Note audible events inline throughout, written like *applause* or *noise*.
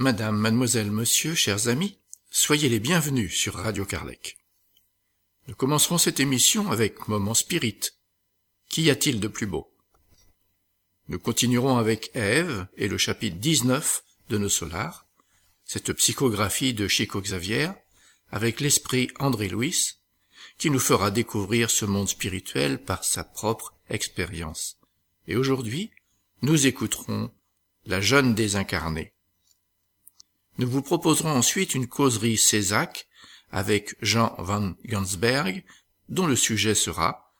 Madame, mademoiselle, monsieur, chers amis, soyez les bienvenus sur Radio Carlec. Nous commencerons cette émission avec Moment Spirit. Qu'y a-t-il de plus beau? Nous continuerons avec Ève et le chapitre 19 de Nos Solars, cette psychographie de Chico Xavier, avec l'esprit André Louis, qui nous fera découvrir ce monde spirituel par sa propre expérience. Et aujourd'hui, nous écouterons la jeune désincarnée. Nous vous proposerons ensuite une causerie Césac avec Jean van Gansberg, dont le sujet sera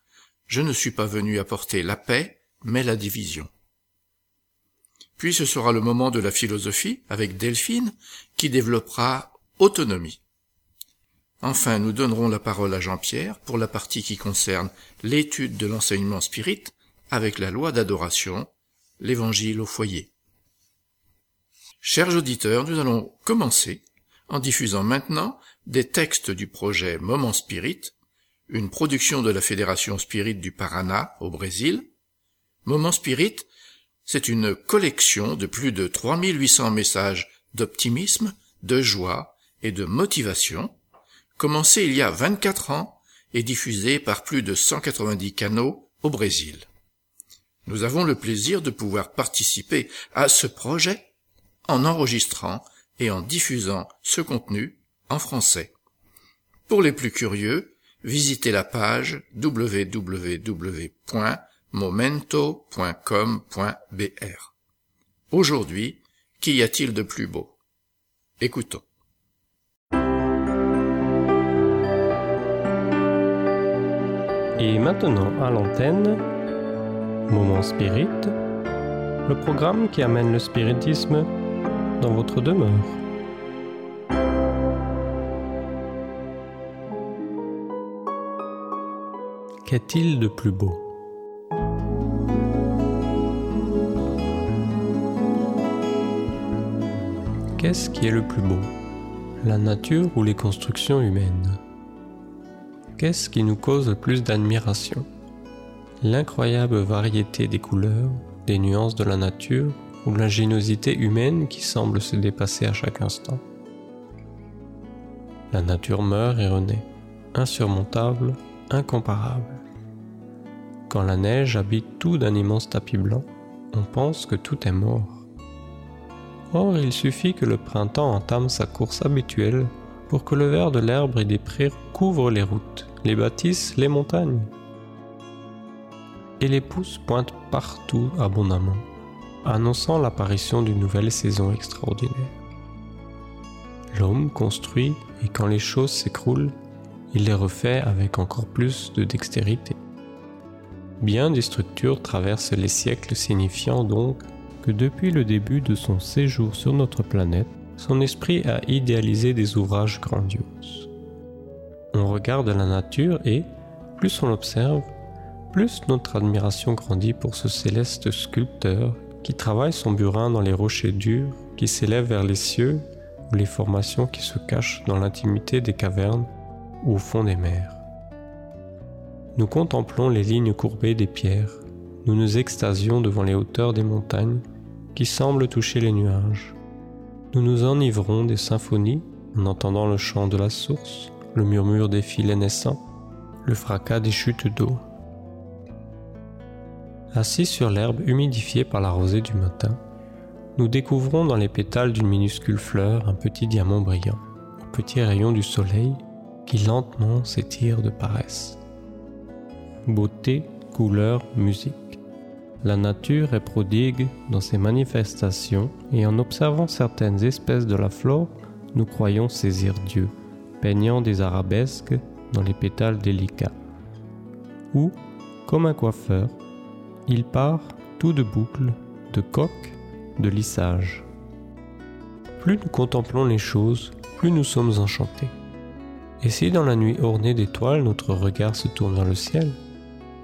Je ne suis pas venu apporter la paix, mais la division. Puis ce sera le moment de la philosophie avec Delphine, qui développera autonomie. Enfin, nous donnerons la parole à Jean-Pierre pour la partie qui concerne l'étude de l'enseignement spirit avec la loi d'adoration, l'évangile au foyer. Chers auditeurs, nous allons commencer en diffusant maintenant des textes du projet Moment Spirit, une production de la Fédération Spirit du Paraná au Brésil. Moment Spirit, c'est une collection de plus de 3800 messages d'optimisme, de joie et de motivation commencé il y a 24 ans et diffusé par plus de 190 canaux au Brésil. Nous avons le plaisir de pouvoir participer à ce projet en enregistrant et en diffusant ce contenu en français. Pour les plus curieux, visitez la page www.momento.com.br. Aujourd'hui, qu'y a-t-il de plus beau? Écoutons. Et maintenant à l'antenne, Moment Spirit, le programme qui amène le spiritisme dans votre demeure. Qu'est-il de plus beau? Qu'est-ce qui est le plus beau? La nature ou les constructions humaines? Qu'est-ce qui nous cause le plus d'admiration? L'incroyable variété des couleurs, des nuances de la nature ou l'ingéniosité humaine qui semble se dépasser à chaque instant. La nature meurt et renaît, insurmontable, incomparable. Quand la neige habite tout d'un immense tapis blanc, on pense que tout est mort. Or, il suffit que le printemps entame sa course habituelle pour que le vert de l'herbe et des prés couvre les routes les bâtisses, les montagnes. Et les pousses pointent partout abondamment, annonçant l'apparition d'une nouvelle saison extraordinaire. L'homme construit et quand les choses s'écroulent, il les refait avec encore plus de dextérité. Bien des structures traversent les siècles signifiant donc que depuis le début de son séjour sur notre planète, son esprit a idéalisé des ouvrages grandioses on regarde la nature et, plus on l'observe, plus notre admiration grandit pour ce céleste sculpteur qui travaille son burin dans les rochers durs qui s'élèvent vers les cieux ou les formations qui se cachent dans l'intimité des cavernes ou au fond des mers. Nous contemplons les lignes courbées des pierres, nous nous extasions devant les hauteurs des montagnes qui semblent toucher les nuages. Nous nous enivrons des symphonies en entendant le chant de la source, le murmure des filets naissants, le fracas des chutes d'eau. Assis sur l'herbe humidifiée par la rosée du matin, nous découvrons dans les pétales d'une minuscule fleur un petit diamant brillant, au petit rayon du soleil qui lentement s'étire de paresse. Beauté, couleur, musique. La nature est prodigue dans ses manifestations et en observant certaines espèces de la flore, nous croyons saisir Dieu peignant des arabesques dans les pétales délicats. Ou, comme un coiffeur, il part tout de boucles, de coques, de lissages. Plus nous contemplons les choses, plus nous sommes enchantés. Et si dans la nuit ornée d'étoiles notre regard se tourne vers le ciel,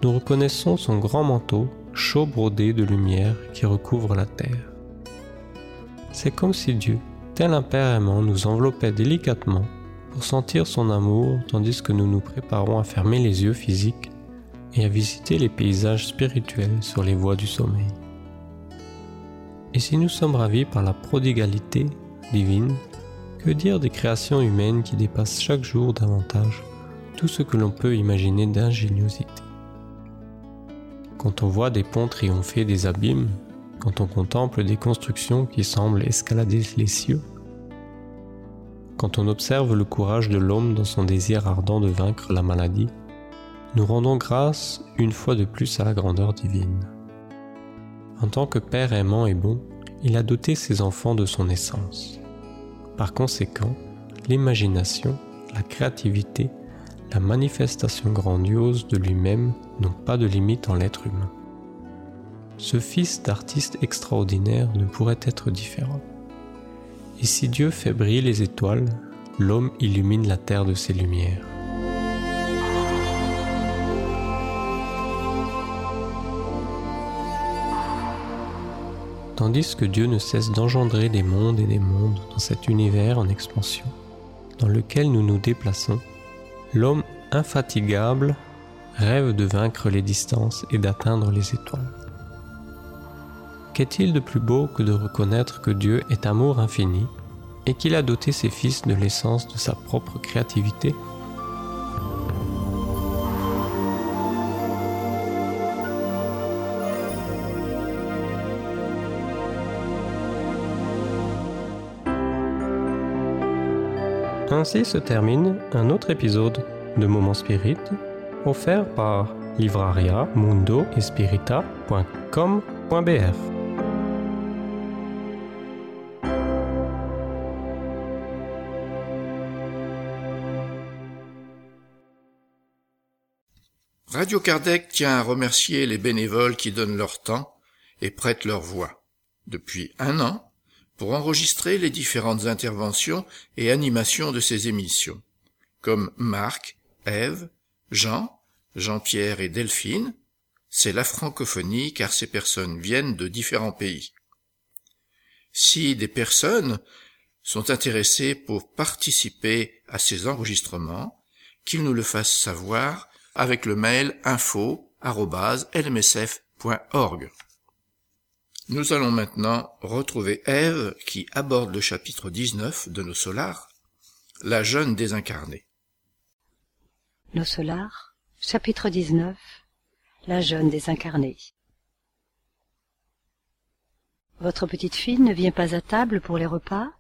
nous reconnaissons son grand manteau chaud brodé de lumière qui recouvre la terre. C'est comme si Dieu, tel un aimant, nous enveloppait délicatement pour sentir son amour tandis que nous nous préparons à fermer les yeux physiques et à visiter les paysages spirituels sur les voies du sommeil. Et si nous sommes ravis par la prodigalité, divine, que dire des créations humaines qui dépassent chaque jour davantage tout ce que l'on peut imaginer d'ingéniosité? Quand on voit des ponts triompher des abîmes, quand on contemple des constructions qui semblent escalader les cieux, quand on observe le courage de l'homme dans son désir ardent de vaincre la maladie, nous rendons grâce une fois de plus à la grandeur divine. En tant que Père aimant et bon, il a doté ses enfants de son essence. Par conséquent, l'imagination, la créativité, la manifestation grandiose de lui-même n'ont pas de limite en l'être humain. Ce fils d'artiste extraordinaire ne pourrait être différent. Et si Dieu fait briller les étoiles, l'homme illumine la terre de ses lumières. Tandis que Dieu ne cesse d'engendrer des mondes et des mondes dans cet univers en expansion, dans lequel nous nous déplaçons, l'homme infatigable rêve de vaincre les distances et d'atteindre les étoiles. Qu'est-il de plus beau que de reconnaître que Dieu est amour infini et qu'il a doté ses fils de l'essence de sa propre créativité? Ainsi se termine un autre épisode de Moment Spirit offert par livraria mundo Radio Kardec tient à remercier les bénévoles qui donnent leur temps et prêtent leur voix. Depuis un an, pour enregistrer les différentes interventions et animations de ces émissions, comme Marc, Ève, Jean, Jean-Pierre et Delphine, c'est la francophonie car ces personnes viennent de différents pays. Si des personnes sont intéressées pour participer à ces enregistrements, qu'ils nous le fassent savoir avec le mail info.lmsf.org. Nous allons maintenant retrouver Ève qui aborde le chapitre 19 de nos solars, la jeune désincarnée. Nos solars, chapitre 19, la jeune désincarnée. Votre petite fille ne vient pas à table pour les repas?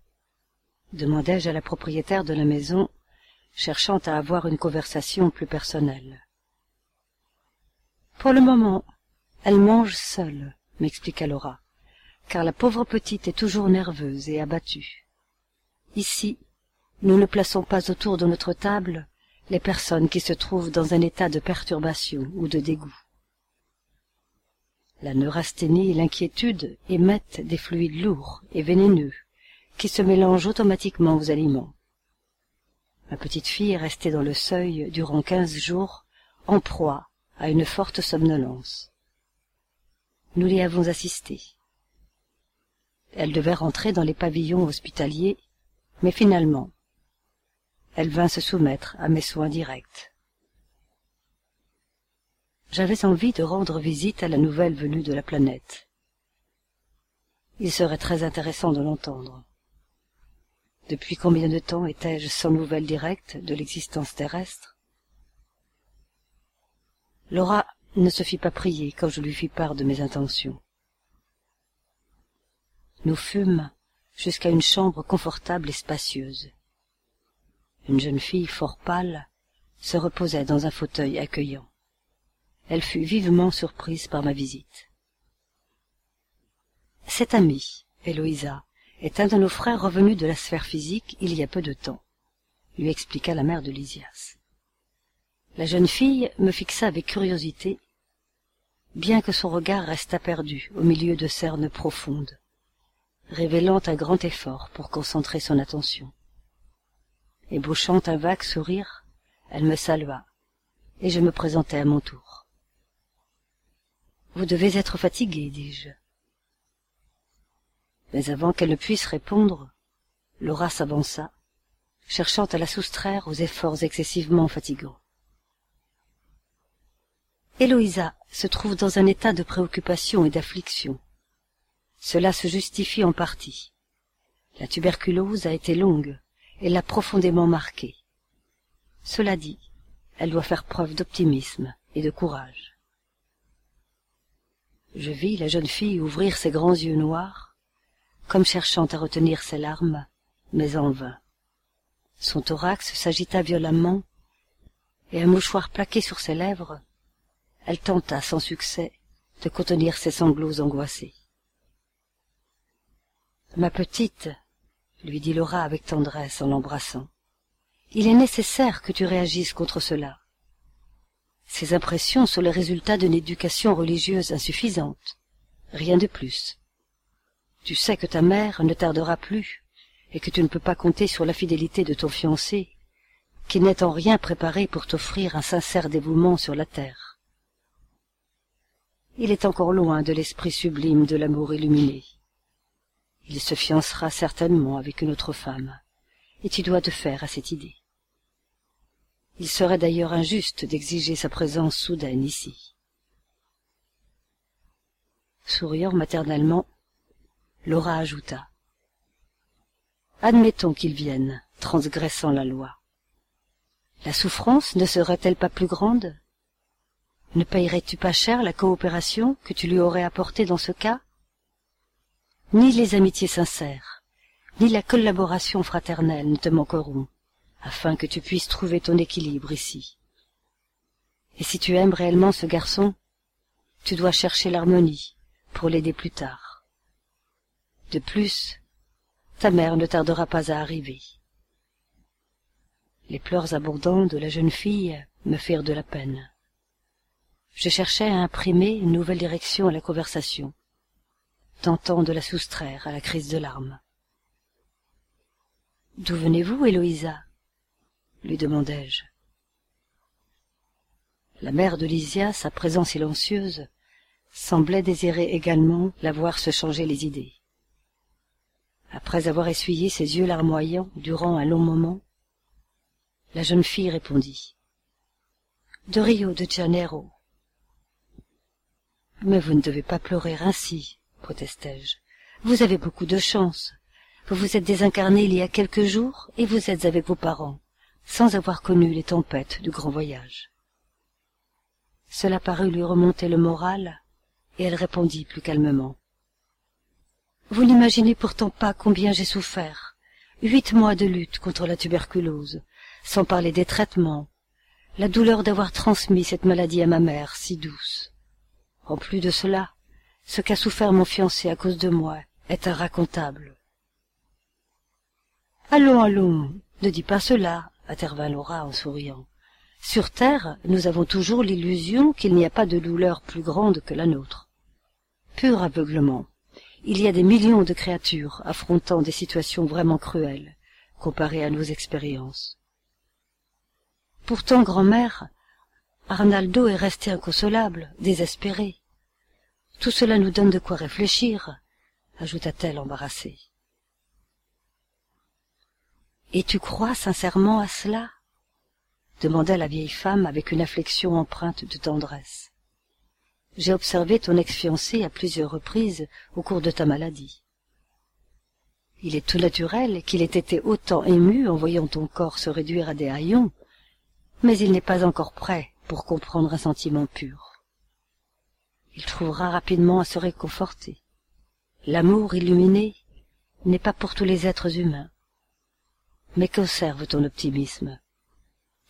demandai-je à la propriétaire de la maison, cherchant à avoir une conversation plus personnelle. Pour le moment, elle mange seule, m'expliqua Laura, car la pauvre petite est toujours nerveuse et abattue. Ici, nous ne plaçons pas autour de notre table les personnes qui se trouvent dans un état de perturbation ou de dégoût. La neurasthénie et l'inquiétude émettent des fluides lourds et vénéneux qui se mélangent automatiquement aux aliments. Ma petite fille est restée dans le seuil durant quinze jours en proie à une forte somnolence. Nous l'y avons assistée. Elle devait rentrer dans les pavillons hospitaliers, mais finalement, elle vint se soumettre à mes soins directs. J'avais envie de rendre visite à la nouvelle venue de la planète. Il serait très intéressant de l'entendre. Depuis combien de temps étais-je sans nouvelles directes de l'existence terrestre? Laura ne se fit pas prier quand je lui fis part de mes intentions. Nous fûmes jusqu'à une chambre confortable et spacieuse. Une jeune fille fort pâle se reposait dans un fauteuil accueillant. Elle fut vivement surprise par ma visite. Cette amie, Héloïsa, est un de nos frères revenus de la sphère physique il y a peu de temps, lui expliqua la mère de Lysias. La jeune fille me fixa avec curiosité, bien que son regard restât perdu au milieu de cernes profondes, révélant un grand effort pour concentrer son attention. Ébauchant un vague sourire, elle me salua, et je me présentai à mon tour. Vous devez être fatigué, dis-je. Mais avant qu'elle ne puisse répondre, Laura s'avança, cherchant à la soustraire aux efforts excessivement fatigants. Héloïsa se trouve dans un état de préoccupation et d'affliction. Cela se justifie en partie. La tuberculose a été longue et l'a profondément marquée. Cela dit, elle doit faire preuve d'optimisme et de courage. Je vis la jeune fille ouvrir ses grands yeux noirs, comme cherchant à retenir ses larmes, mais en vain. Son thorax s'agita violemment, et un mouchoir plaqué sur ses lèvres, elle tenta sans succès de contenir ses sanglots angoissés. Ma petite, lui dit Laura avec tendresse en l'embrassant, il est nécessaire que tu réagisses contre cela. Ces impressions sont les résultats d'une éducation religieuse insuffisante, rien de plus. Tu sais que ta mère ne tardera plus, et que tu ne peux pas compter sur la fidélité de ton fiancé, qui n'est en rien préparé pour t'offrir un sincère dévouement sur la terre. Il est encore loin de l'esprit sublime de l'amour illuminé. Il se fiancera certainement avec une autre femme, et tu dois te faire à cette idée. Il serait d'ailleurs injuste d'exiger sa présence soudaine ici. Souriant maternellement, Laura ajouta. Admettons qu'il vienne, transgressant la loi. La souffrance ne serait-elle pas plus grande? Ne payerais-tu pas cher la coopération que tu lui aurais apportée dans ce cas? Ni les amitiés sincères, ni la collaboration fraternelle ne te manqueront, afin que tu puisses trouver ton équilibre ici. Et si tu aimes réellement ce garçon, tu dois chercher l'harmonie pour l'aider plus tard. De plus, ta mère ne tardera pas à arriver. Les pleurs abondants de la jeune fille me firent de la peine. Je cherchais à imprimer une nouvelle direction à la conversation, tentant de la soustraire à la crise de larmes. D'où venez-vous, Héloïsa lui demandai-je. La mère de Lysias, à présent silencieuse, semblait désirer également la voir se changer les idées. Après avoir essuyé ses yeux larmoyants durant un long moment, la jeune fille répondit. De Rio de Janeiro. Mais vous ne devez pas pleurer ainsi, protestai-je. Vous avez beaucoup de chance. Vous vous êtes désincarné il y a quelques jours et vous êtes avec vos parents, sans avoir connu les tempêtes du grand voyage. Cela parut lui remonter le moral, et elle répondit plus calmement. Vous n'imaginez pourtant pas combien j'ai souffert. Huit mois de lutte contre la tuberculose, sans parler des traitements, la douleur d'avoir transmis cette maladie à ma mère, si douce. En plus de cela, ce qu'a souffert mon fiancé à cause de moi est inracontable. Allons, allons, ne dis pas cela, intervint Laura en souriant. Sur terre, nous avons toujours l'illusion qu'il n'y a pas de douleur plus grande que la nôtre. Pur aveuglement. Il y a des millions de créatures affrontant des situations vraiment cruelles, comparées à nos expériences. Pourtant, grand-mère, Arnaldo est resté inconsolable, désespéré. Tout cela nous donne de quoi réfléchir, ajouta-t-elle embarrassée. Et tu crois sincèrement à cela? demanda la vieille femme avec une afflexion empreinte de tendresse. J'ai observé ton ex-fiancé à plusieurs reprises au cours de ta maladie. Il est tout naturel qu'il ait été autant ému en voyant ton corps se réduire à des haillons mais il n'est pas encore prêt pour comprendre un sentiment pur. Il trouvera rapidement à se réconforter. L'amour illuminé n'est pas pour tous les êtres humains. Mais conserve ton optimisme.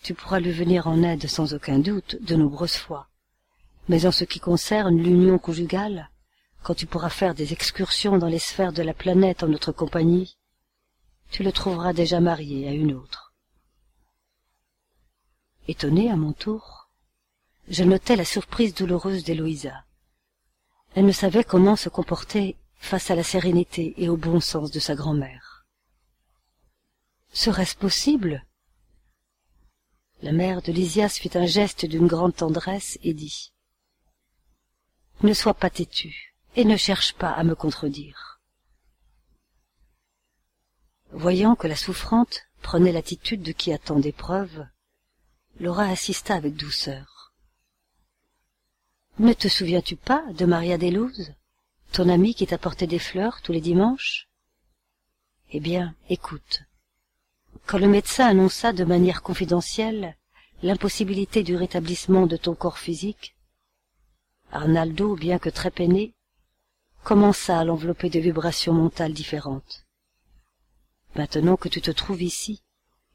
Tu pourras lui venir en aide sans aucun doute de nombreuses fois. Mais en ce qui concerne l'union conjugale, quand tu pourras faire des excursions dans les sphères de la planète en notre compagnie, tu le trouveras déjà marié à une autre. Étonné à mon tour, je notai la surprise douloureuse d'Héloïsa. Elle ne savait comment se comporter face à la sérénité et au bon sens de sa grand-mère. Serait-ce possible? La mère de Lysias fit un geste d'une grande tendresse et dit Ne sois pas têtu et ne cherche pas à me contredire. Voyant que la souffrante prenait l'attitude de qui attend des preuves, Laura assista avec douceur. Ne te souviens-tu pas de Maria Delouze, ton amie qui t'apportait des fleurs tous les dimanches? Eh bien, écoute. Quand le médecin annonça de manière confidentielle l'impossibilité du rétablissement de ton corps physique, Arnaldo, bien que très peiné, commença à l'envelopper de vibrations mentales différentes. Maintenant que tu te trouves ici,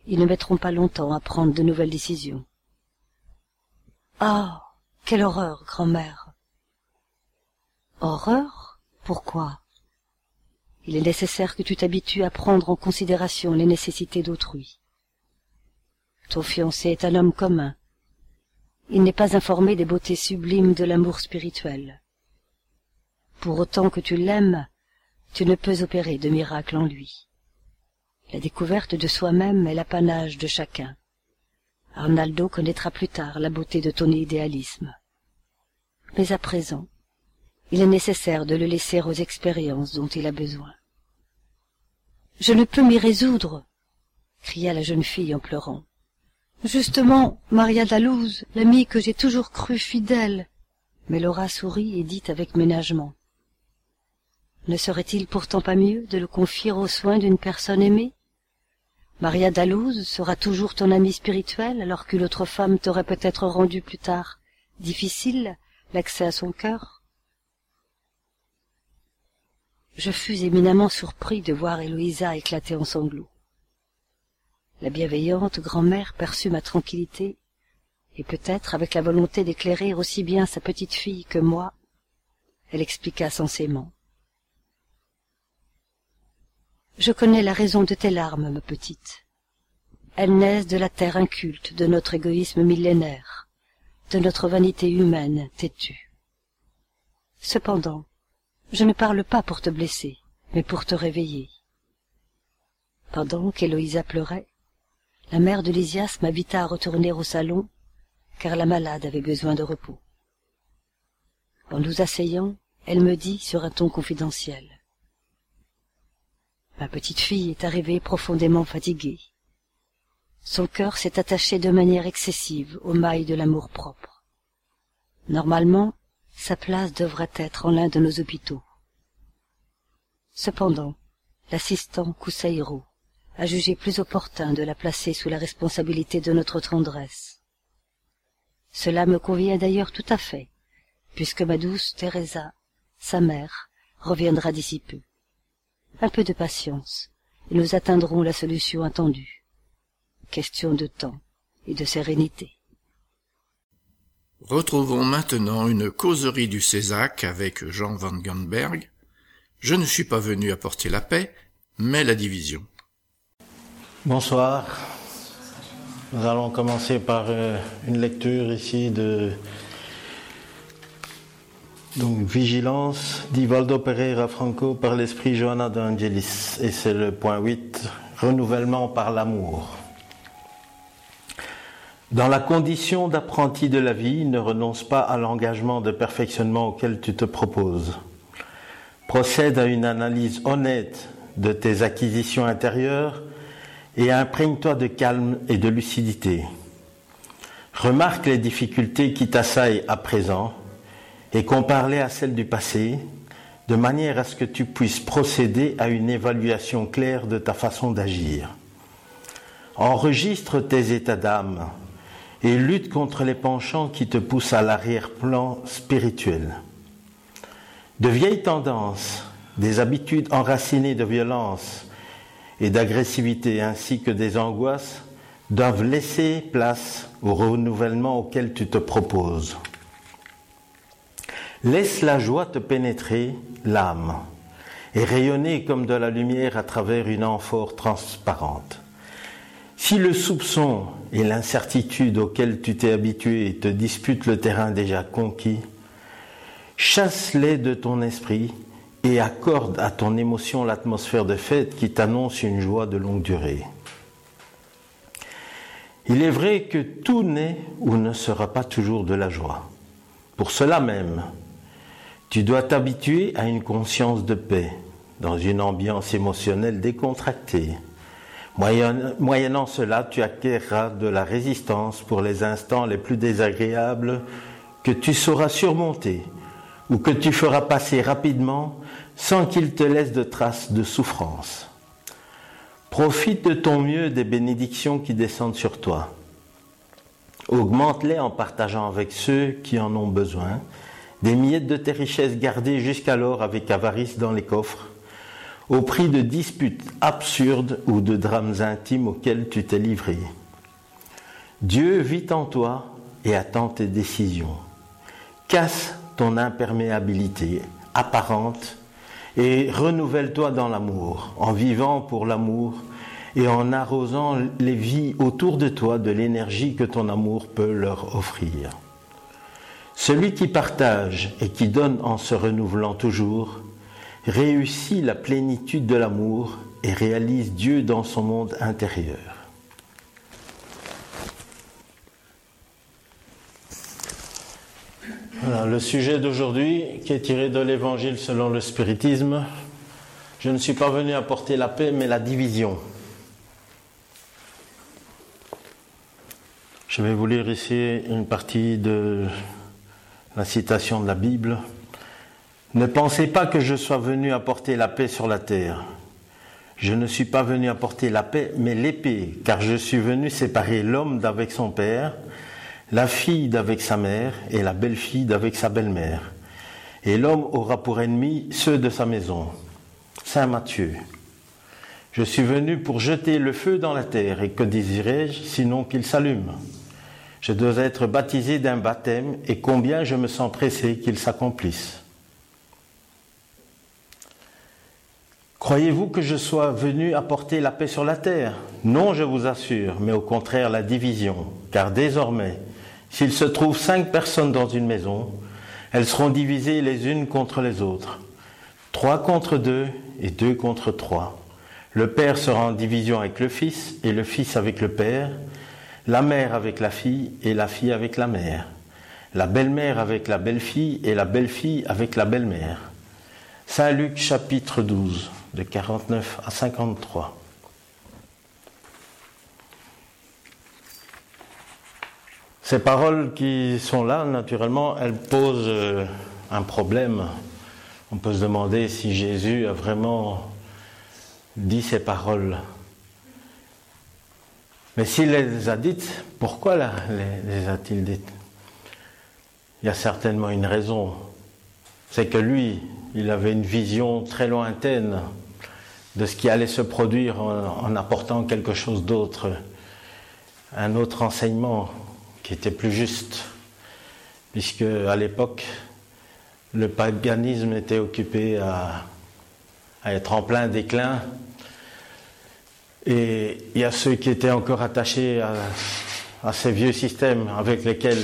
ils ne mettront pas longtemps à prendre de nouvelles décisions. Ah. Quelle horreur, grand-mère. Horreur? Pourquoi? Il est nécessaire que tu t'habitues à prendre en considération les nécessités d'autrui. Ton fiancé est un homme commun. Il n'est pas informé des beautés sublimes de l'amour spirituel. Pour autant que tu l'aimes, tu ne peux opérer de miracle en lui. La découverte de soi-même est l'apanage de chacun. Arnaldo connaîtra plus tard la beauté de ton idéalisme. Mais à présent, il est nécessaire de le laisser aux expériences dont il a besoin. Je ne peux m'y résoudre, cria la jeune fille en pleurant. Justement, Maria Dallouz, l'amie que j'ai toujours crue fidèle. Mais Laura sourit et dit avec ménagement. Ne serait-il pourtant pas mieux de le confier aux soins d'une personne aimée? Maria Dallouz sera toujours ton amie spirituelle alors qu'une autre femme t'aurait peut-être rendu plus tard difficile l'accès à son cœur Je fus éminemment surpris de voir Héloïsa éclater en sanglots. La bienveillante grand-mère perçut ma tranquillité, et peut-être avec la volonté d'éclairer aussi bien sa petite fille que moi, elle expliqua sensément. Je connais la raison de tes larmes, ma petite. Elles naissent de la terre inculte, de notre égoïsme millénaire, de notre vanité humaine têtue. Cependant, je ne parle pas pour te blesser, mais pour te réveiller. Pendant qu'Héloïsa pleurait, la mère de Lysias m'invita à retourner au salon, car la malade avait besoin de repos. En nous asseyant, elle me dit sur un ton confidentiel. Ma petite fille est arrivée profondément fatiguée. Son cœur s'est attaché de manière excessive aux mailles de l'amour-propre. Normalement, sa place devrait être en l'un de nos hôpitaux. Cependant, l'assistant Koussaïro a jugé plus opportun de la placer sous la responsabilité de notre tendresse. Cela me convient d'ailleurs tout à fait, puisque ma douce Teresa, sa mère, reviendra d'ici peu un peu de patience, et nous atteindrons la solution attendue. Question de temps et de sérénité. Retrouvons maintenant une causerie du Césac avec Jean Van Ganberg. Je ne suis pas venu apporter la paix, mais la division. Bonsoir. Nous allons commencer par euh, une lecture ici de donc, vigilance d'Ivaldo Pereira Franco par l'esprit Johanna d'Angelis. Et c'est le point 8, renouvellement par l'amour. Dans la condition d'apprenti de la vie, ne renonce pas à l'engagement de perfectionnement auquel tu te proposes. Procède à une analyse honnête de tes acquisitions intérieures et imprègne-toi de calme et de lucidité. Remarque les difficultés qui t'assaillent à présent et compare-les à celles du passé, de manière à ce que tu puisses procéder à une évaluation claire de ta façon d'agir. Enregistre tes états d'âme et lutte contre les penchants qui te poussent à l'arrière-plan spirituel. De vieilles tendances, des habitudes enracinées de violence et d'agressivité ainsi que des angoisses doivent laisser place au renouvellement auquel tu te proposes. Laisse la joie te pénétrer l'âme et rayonner comme de la lumière à travers une amphore transparente. Si le soupçon et l'incertitude auxquels tu t'es habitué te disputent le terrain déjà conquis, chasse-les de ton esprit et accorde à ton émotion l'atmosphère de fête qui t'annonce une joie de longue durée. Il est vrai que tout n'est ou ne sera pas toujours de la joie. Pour cela même, tu dois t'habituer à une conscience de paix, dans une ambiance émotionnelle décontractée. Moyennant cela, tu acquerras de la résistance pour les instants les plus désagréables que tu sauras surmonter ou que tu feras passer rapidement sans qu'il te laisse de traces de souffrance. Profite de ton mieux des bénédictions qui descendent sur toi. Augmente-les en partageant avec ceux qui en ont besoin des miettes de tes richesses gardées jusqu'alors avec avarice dans les coffres, au prix de disputes absurdes ou de drames intimes auxquels tu t'es livré. Dieu vit en toi et attend tes décisions. Casse ton imperméabilité apparente et renouvelle-toi dans l'amour, en vivant pour l'amour et en arrosant les vies autour de toi de l'énergie que ton amour peut leur offrir. Celui qui partage et qui donne en se renouvelant toujours réussit la plénitude de l'amour et réalise Dieu dans son monde intérieur. le sujet d'aujourd'hui, qui est tiré de l'Évangile selon le spiritisme, je ne suis pas venu apporter la paix, mais la division. Je vais vous lire ici une partie de la citation de la Bible. Ne pensez pas que je sois venu apporter la paix sur la terre. Je ne suis pas venu apporter la paix, mais l'épée, car je suis venu séparer l'homme d'avec son père, la fille d'avec sa mère et la belle-fille d'avec sa belle-mère. Et l'homme aura pour ennemi ceux de sa maison. Saint Matthieu. Je suis venu pour jeter le feu dans la terre, et que désirais-je sinon qu'il s'allume? Je dois être baptisé d'un baptême, et combien je me sens pressé qu'il s'accomplisse. Croyez-vous que je sois venu apporter la paix sur la terre? Non, je vous assure, mais au contraire la division, car désormais, s'il se trouve cinq personnes dans une maison, elles seront divisées les unes contre les autres. Trois contre deux et deux contre trois. Le père sera en division avec le fils et le fils avec le père, la mère avec la fille et la fille avec la mère, la belle-mère avec la belle-fille et la belle-fille avec la belle-mère. Saint Luc chapitre 12 de 49 à 53. Ces paroles qui sont là, naturellement, elles posent euh, un problème. On peut se demander si Jésus a vraiment dit ces paroles. Mais s'il les a dites, pourquoi les, a-t-il dites? Il y a certainement une raison. C'est que lui, il avait une vision très lointaine de ce qui allait se produire en apportant quelque chose d'autre, un autre enseignement qui était plus juste, puisque à l'époque, le paganisme était occupé à, être en plein déclin, et il y a ceux qui étaient encore attachés à, à ces vieux systèmes avec lesquels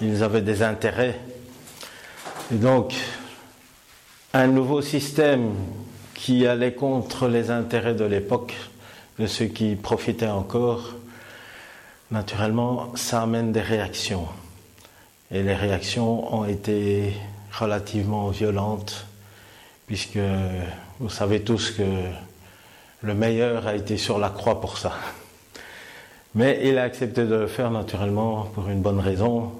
ils avaient des intérêts. Et donc, un nouveau système qui allait contre les intérêts de l'époque, de ceux qui profitaient encore, naturellement, ça amène des réactions. Et les réactions ont été relativement violentes, puisque vous savez tous que le meilleur a été sur la croix pour ça. Mais il a accepté de le faire naturellement pour une bonne raison,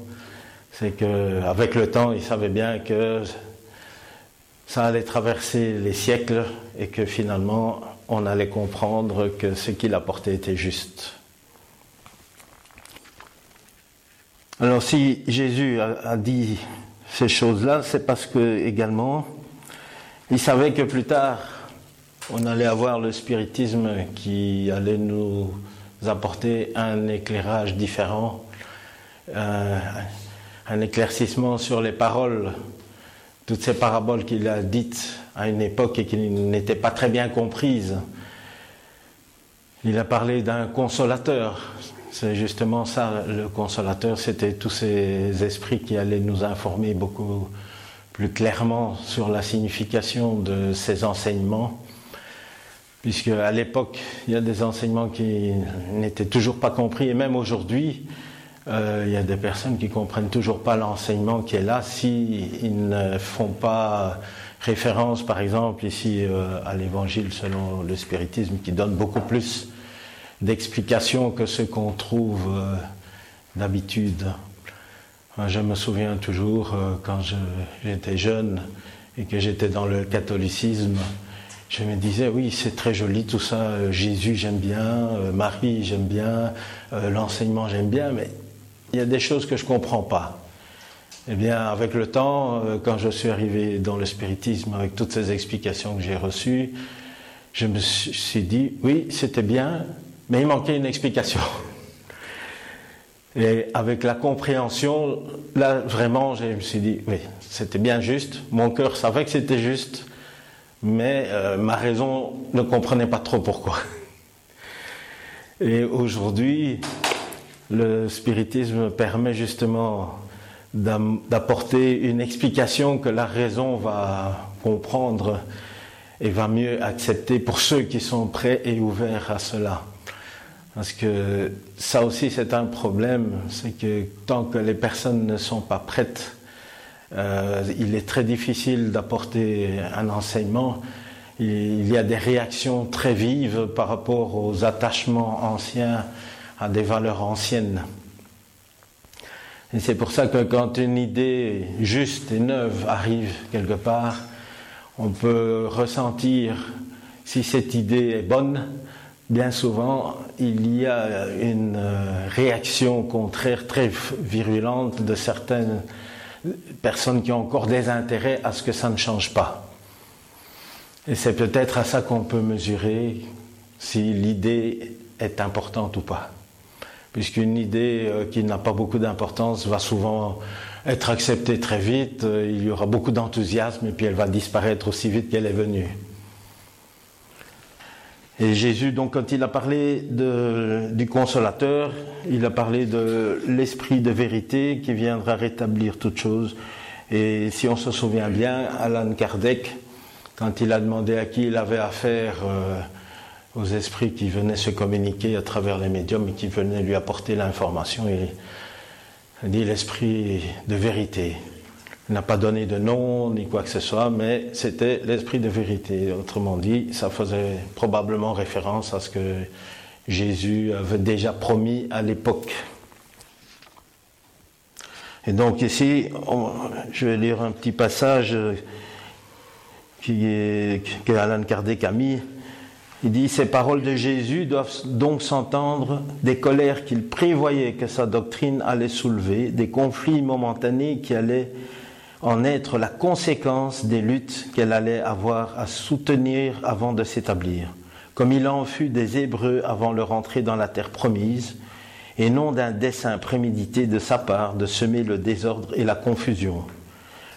c'est qu'avec le temps, il savait bien que ça allait traverser les siècles et que finalement, on allait comprendre que ce qu'il apportait était juste. Alors si Jésus a, dit ces choses-là, c'est parce que également, il savait que plus tard, on allait avoir le spiritisme qui allait nous apporter un éclairage différent, euh, un éclaircissement sur les paroles, toutes ces paraboles qu'il a dites à une époque et qui n'étaient pas très bien comprises. Il a parlé d'un consolateur, c'est justement ça, le consolateur, c'était tous ces esprits qui allaient nous informer beaucoup plus clairement sur la signification de ces enseignements, puisque à l'époque, il y a des enseignements qui n'étaient toujours pas compris, et même aujourd'hui, euh, il y a des personnes qui comprennent toujours pas l'enseignement qui est là s'ils ne font pas référence, par exemple, ici euh, à l'évangile selon le spiritisme, qui donne beaucoup plus d'explications que ce qu'on trouve euh, d'habitude. Je me souviens toujours quand j'étais jeune et que j'étais dans le catholicisme, je me disais, oui, c'est très joli tout ça, Jésus j'aime bien, Marie j'aime bien, l'enseignement j'aime bien, mais il y a des choses que je ne comprends pas. Eh bien, avec le temps, quand je suis arrivé dans le spiritisme, avec toutes ces explications que j'ai reçues, je me suis dit, oui, c'était bien, mais il manquait une explication. *laughs* Et avec la compréhension, là, vraiment, je me suis dit, oui, c'était bien juste. Mon cœur savait que c'était juste, mais euh, ma raison ne comprenait pas trop pourquoi. *laughs* Et aujourd'hui, le spiritisme permet justement d'apporter une explication que la raison va comprendre et va mieux accepter pour ceux qui sont prêts et ouverts à cela. Parce que ça aussi c'est un problème, c'est que tant que les personnes ne sont pas prêtes euh, il est très difficile d'apporter un enseignement. Il y a des réactions très vives par rapport aux attachements anciens à des valeurs anciennes. Et c'est pour ça que quand une idée juste et neuve arrive quelque part, on peut ressentir si cette idée est bonne. Bien souvent, il y a une réaction contraire très virulente de certaines personnes qui ont encore des intérêts à ce que ça ne change pas. Et c'est peut-être à ça qu'on peut mesurer si l'idée est importante ou pas. Puisqu'une idée euh, qui n'a pas beaucoup d'importance va souvent être acceptée très vite, euh, il y aura beaucoup d'enthousiasme et puis elle va disparaître aussi vite qu'elle est venue. Et Jésus, donc, quand il a parlé du consolateur, il a parlé de l'esprit de vérité qui viendra rétablir toute chose. Et si on se souvient bien, Alan Kardec, quand il a demandé à qui il avait affaire euh, aux esprits qui venaient se communiquer à travers les médiums et qui venaient lui apporter l'information, il dit l'esprit de vérité. Il n'a pas donné de nom ni quoi que ce soit, mais c'était l'esprit de vérité. Autrement dit, ça faisait probablement référence à ce que Jésus avait déjà promis à l'époque. Et donc ici, je vais lire un petit passage qui que Alan Kardec a mis. Il dit Ces paroles de Jésus doivent donc s'entendre des colères qu'il prévoyait que sa doctrine allait soulever, des conflits momentanés qui allaient en être la conséquence des luttes qu'elle allait avoir à soutenir avant de s'établir, comme il en fut des Hébreux avant leur entrée dans la terre promise, et non d'un dessein prémédité de sa part de semer le désordre et la confusion.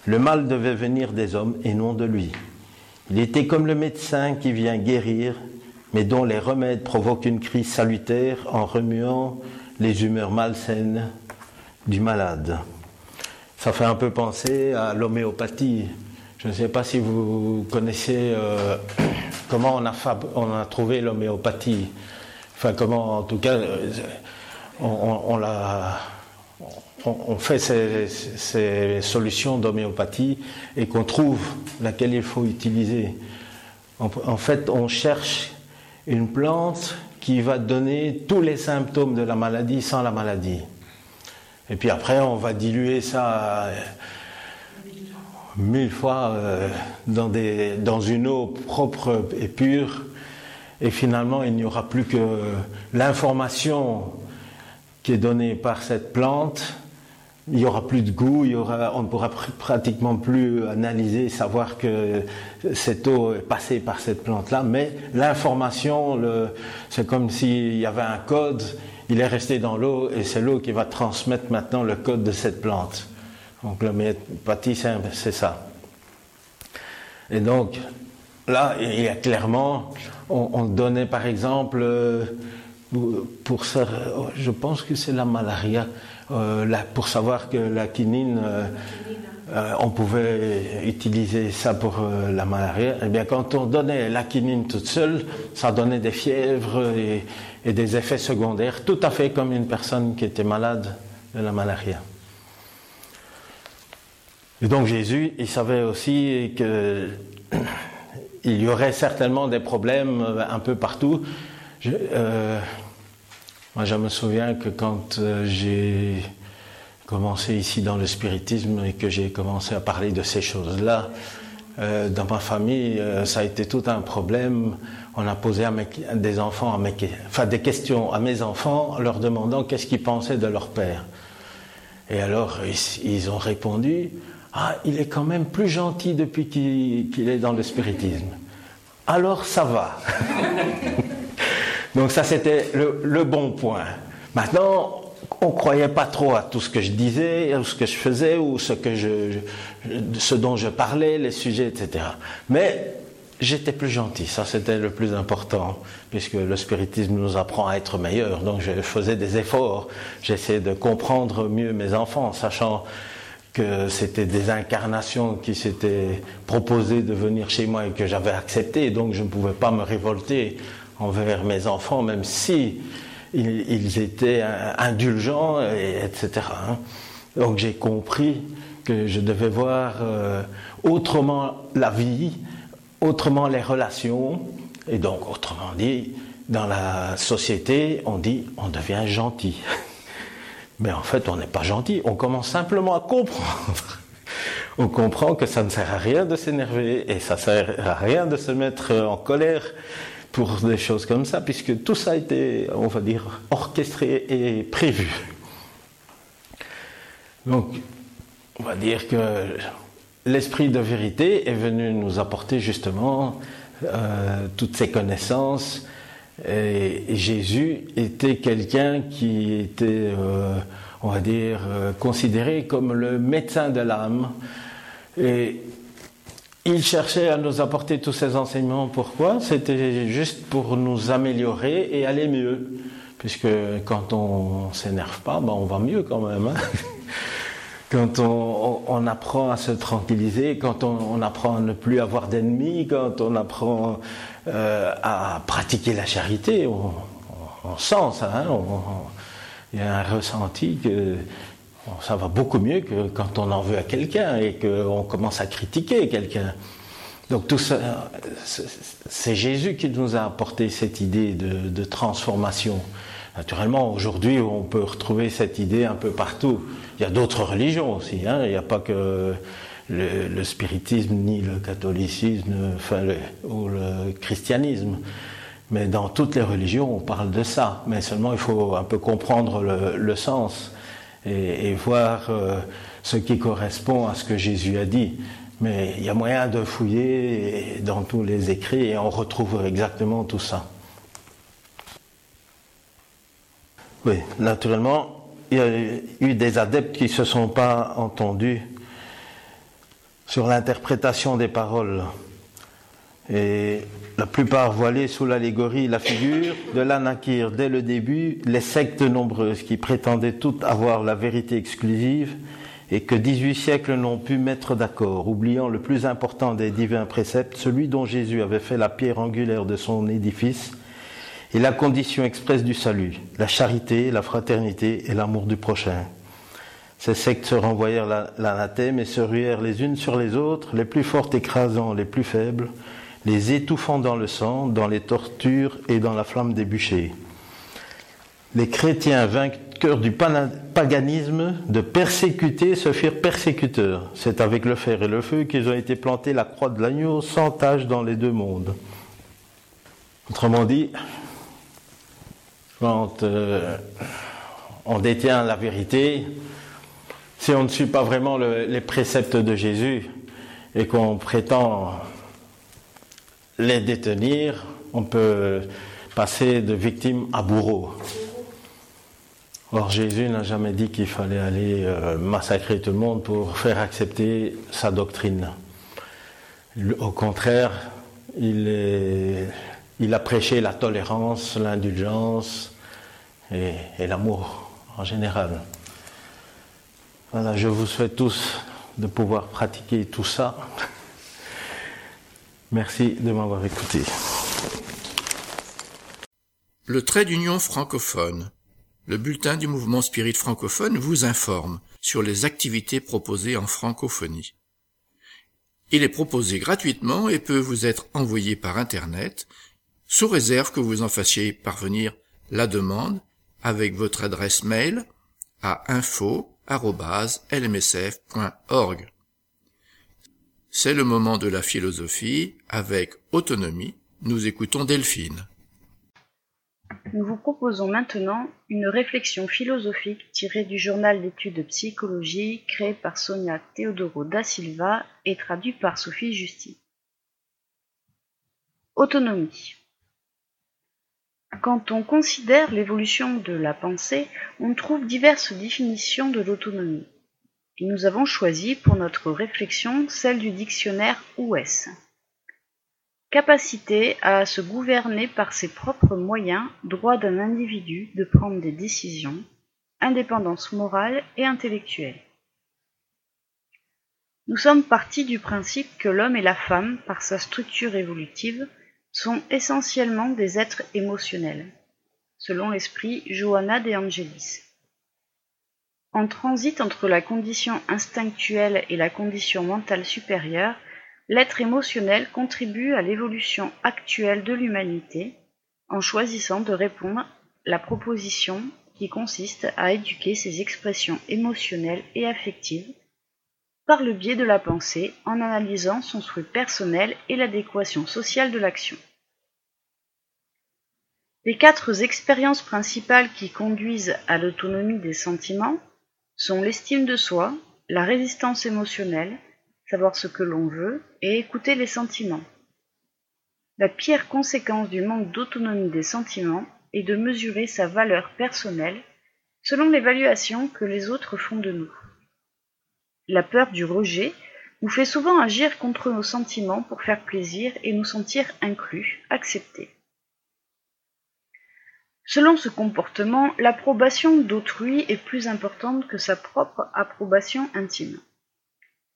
Le mal devait venir des hommes et non de lui. Il était comme le médecin qui vient guérir, mais dont les remèdes provoquent une crise salutaire en remuant les humeurs malsaines du malade. Ça fait un peu penser à l'homéopathie. Je ne sais pas si vous connaissez euh, comment on a, trouvé l'homéopathie. Enfin, comment, en tout cas, euh, on, fait ces, solutions d'homéopathie et qu'on trouve laquelle il faut utiliser. en fait, on cherche une plante qui va donner tous les symptômes de la maladie sans la maladie. Et puis après, on va diluer ça euh, mille fois euh, dans, une eau propre et pure. Et finalement, il n'y aura plus que l'information qui est donnée par cette plante. Il n'y aura plus de goût, y on ne pourra pratiquement plus analyser, savoir que cette eau est passée par cette plante-là, mais l'information, c'est comme s'il y avait un code, il est resté dans l'eau et c'est l'eau qui va transmettre maintenant le code de cette plante. Donc l'homéopathie, c'est ça. Et donc, là, il y a clairement, on, donnait par exemple, euh, pour ça, je pense que c'est la malaria, euh, pour savoir que la quinine, euh, on pouvait utiliser ça pour la malaria. Eh bien, quand on donnait la quinine toute seule, ça donnait des fièvres et, et des effets secondaires, tout à fait comme une personne qui était malade de la malaria. Et donc Jésus, il savait aussi que *coughs* il y aurait certainement des problèmes un peu partout. Euh, moi, je me souviens que quand euh, j'ai commencé ici dans le spiritisme et que j'ai commencé à parler de ces choses-là, Euh, dans ma famille, euh, ça a été tout un problème. On a posé à des enfants, mes, enfin des questions à mes enfants, en leur demandant qu'est-ce qu'ils pensaient de leur père. Et alors ils, ont répondu Ah, il est quand même plus gentil depuis qu'il est dans le spiritisme. Alors ça va. *laughs* Donc ça c'était le, bon point. Maintenant, on croyait pas trop à tout ce que je disais, ou ce que je faisais, ou ce, dont je parlais, les sujets, etc. Mais j'étais plus gentil, ça c'était le plus important, puisque le spiritisme nous apprend à être meilleurs. Donc je faisais des efforts, j'essayais de comprendre mieux mes enfants, sachant que c'était des incarnations qui s'étaient proposées de venir chez moi et que j'avais accepté, donc je ne pouvais pas me révolter envers mes enfants, même si ils, étaient indulgents, etc. Hein. Donc j'ai compris que je devais voir euh, autrement la vie, autrement les relations, et donc autrement dit, dans la société, on dit on devient gentil. *laughs* Mais en fait, on n'est pas gentil, on commence simplement à comprendre. *laughs* On comprend que ça ne sert à rien de s'énerver et ça ne sert à rien de se mettre en colère pour des choses comme ça, puisque tout ça a été, on va dire, orchestré et prévu. Donc, on va dire que l'esprit de vérité est venu nous apporter justement euh, toutes ces connaissances. Et, Jésus était quelqu'un qui était, euh, on va dire, euh, considéré comme le médecin de l'âme. Et il cherchait à nous apporter tous ces enseignements. Pourquoi? C'était juste pour nous améliorer et aller mieux. Puisque quand on s'énerve pas, ben on va mieux quand même. Hein. *laughs* quand on, apprend à se tranquilliser, quand on, apprend à ne plus avoir d'ennemis, quand on apprend euh, à pratiquer la charité, on, sent ça. Hein. il y a un ressenti que ça va beaucoup mieux que quand on en veut à quelqu'un et qu'on commence à critiquer quelqu'un. Donc tout ça, c'est Jésus qui nous a apporté cette idée de, transformation. Naturellement, aujourd'hui, on peut retrouver cette idée un peu partout. Il y a d'autres religions aussi. Hein. Il n'y a pas que le, spiritisme ni le catholicisme ou le christianisme. Mais dans toutes les religions, on parle de ça. Mais seulement, il faut un peu comprendre le sens et, voir euh, ce qui correspond à ce que Jésus a dit. Mais il y a moyen de fouiller dans tous les écrits et on retrouve exactement tout ça. Oui, naturellement, il y a eu des adeptes qui ne se sont pas entendus sur l'interprétation des paroles. Et la plupart voilés sous l'allégorie la figure de l'anakir dès le début les sectes nombreuses qui prétendaient toutes avoir la vérité exclusive et que 18 siècles n'ont pu mettre d'accord, oubliant le plus important des divins préceptes, celui dont Jésus avait fait la pierre angulaire de son édifice, et la condition expresse du salut, la charité, la fraternité et l'amour du prochain. Ces sectes se renvoyèrent l'anathème et se ruèrent les unes sur les autres, les plus fortes écrasant les plus faibles, les étouffant dans le sang, dans les tortures et dans la flamme des bûchers. Les chrétiens vainqueurs du paganisme de persécuter se firent persécuteurs. C'est avec le fer et le feu qu'ils ont été plantés la croix de l'agneau sans tache dans les deux mondes. Autrement dit, quand euh, on détient la vérité, si on ne suit pas vraiment les préceptes de Jésus et qu'on prétend les détenir, on peut passer de victime à bourreau. Or Jésus n'a jamais dit qu'il fallait aller euh, massacrer tout le monde pour faire accepter sa doctrine. Au contraire, il, a prêché la tolérance, l'indulgence et, et l'amour en général. Voilà, je vous souhaite tous de pouvoir pratiquer tout ça. Merci de m'avoir écouté. Le trait d'union francophone. Le bulletin du mouvement spirit francophone vous informe sur les activités proposées en francophonie. Il est proposé gratuitement et peut vous être envoyé par Internet, sous réserve que vous en fassiez parvenir la demande avec votre adresse mail à info.lmsf.org. C'est le moment de la philosophie. Avec autonomie, nous écoutons Delphine. Nous vous proposons maintenant une réflexion philosophique tirée du journal d'études de psychologie créé par Sonia Teodoro da Silva et traduit par Sophie Justi. Autonomie. Quand on considère l'évolution de la pensée, on trouve diverses définitions de l'autonomie. Nous avons choisi pour notre réflexion celle du dictionnaire OUS. Capacité à se gouverner par ses propres moyens, droit d'un individu de prendre des décisions, indépendance morale et intellectuelle. Nous sommes partis du principe que l'homme et la femme, par sa structure évolutive, sont essentiellement des êtres émotionnels, selon l'esprit Johanna de Angelis. En transit entre la condition instinctuelle et la condition mentale supérieure, l'être émotionnel contribue à l'évolution actuelle de l'humanité en choisissant de répondre à la proposition qui consiste à éduquer ses expressions émotionnelles et affectives par le biais de la pensée en analysant son souhait personnel et l'adéquation sociale de l'action. Les quatre expériences principales qui conduisent à l'autonomie des sentiments sont l'estime de soi, la résistance émotionnelle, savoir ce que l'on veut, et écouter les sentiments. La pire conséquence du manque d'autonomie des sentiments est de mesurer sa valeur personnelle selon l'évaluation que les autres font de nous. La peur du rejet nous fait souvent agir contre nos sentiments pour faire plaisir et nous sentir inclus, acceptés. Selon ce comportement, l'approbation d'autrui est plus importante que sa propre approbation intime.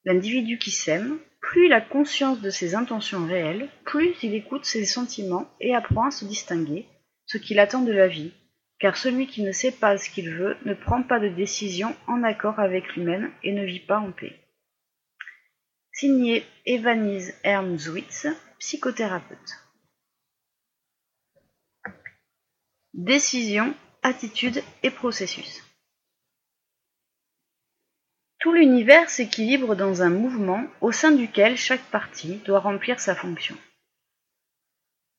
L'individu qui s'aime, plus il a conscience de ses intentions réelles, plus il écoute ses sentiments et apprend à se distinguer, ce qu'il attend de la vie, car celui qui ne sait pas ce qu'il veut ne prend pas de décision en accord avec lui-même et ne vit pas en paix. Signé Evanise Hermswitz, psychothérapeute. Décision, attitude et processus. Tout l'univers s'équilibre dans un mouvement au sein duquel chaque partie doit remplir sa fonction.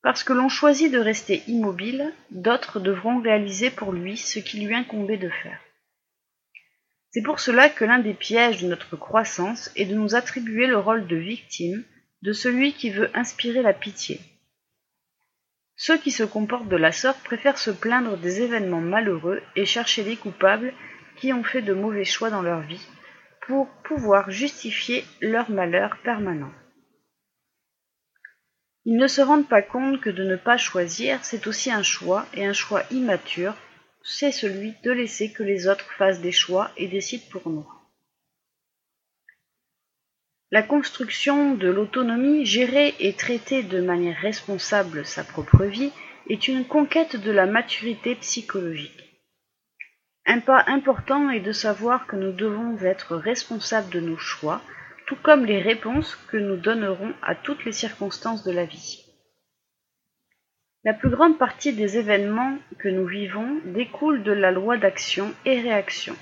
Parce que l'on choisit de rester immobile, d'autres devront réaliser pour lui ce qui lui incombait de faire. C'est pour cela que l'un des pièges de notre croissance est de nous attribuer le rôle de victime, de celui qui veut inspirer la pitié. Ceux qui se comportent de la sorte préfèrent se plaindre des événements malheureux et chercher les coupables qui ont fait de mauvais choix dans leur vie, pour pouvoir justifier leur malheur permanent. Ils ne se rendent pas compte que de ne pas choisir, c'est aussi un choix, et un choix immature, c'est celui de laisser que les autres fassent des choix et décident pour nous. La construction de l'autonomie, gérer et traiter de manière responsable sa propre vie, est une conquête de la maturité psychologique. Un pas important est de savoir que nous devons être responsables de nos choix, tout comme les réponses que nous donnerons à toutes les circonstances de la vie. La plus grande partie des événements que nous vivons découle de la loi d'action et réaction,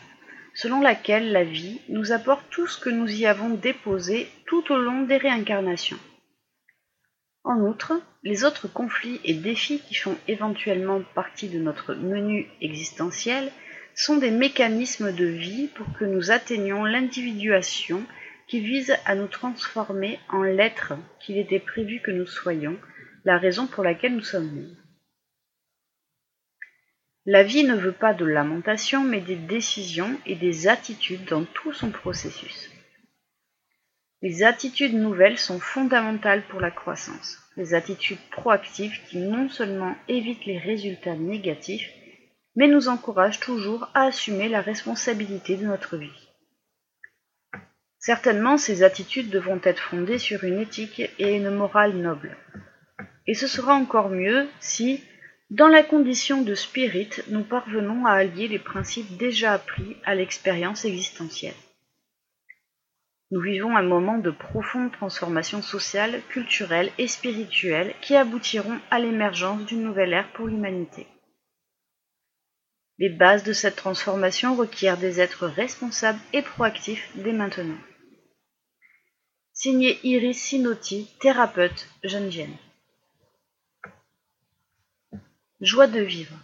selon laquelle la vie nous apporte tout ce que nous y avons déposé tout au long des réincarnations. En outre, les autres conflits et défis qui font éventuellement partie de notre menu existentiel sont des mécanismes de vie pour que nous atteignions l'individuation qui vise à nous transformer en l'être qu'il était prévu que nous soyons, la raison pour laquelle nous sommes nés. La vie ne veut pas de lamentation, mais des décisions et des attitudes dans tout son processus. Les attitudes nouvelles sont fondamentales pour la croissance. Les attitudes proactives qui non seulement évitent les résultats négatifs, mais nous encouragent toujours à assumer la responsabilité de notre vie. Certainement, ces attitudes devront être fondées sur une éthique et une morale noble. Et ce sera encore mieux si, dans la condition de spirit, nous parvenons à allier les principes déjà appris à l'expérience existentielle. Nous vivons un moment de profonde transformation sociale, culturelle et spirituelle qui aboutiront à l'émergence d'une nouvelle ère pour l'humanité. Les bases de cette transformation requièrent des êtres responsables et proactifs dès maintenant. Signé Iris Sinotti, thérapeute, Geneviève. Joie de vivre.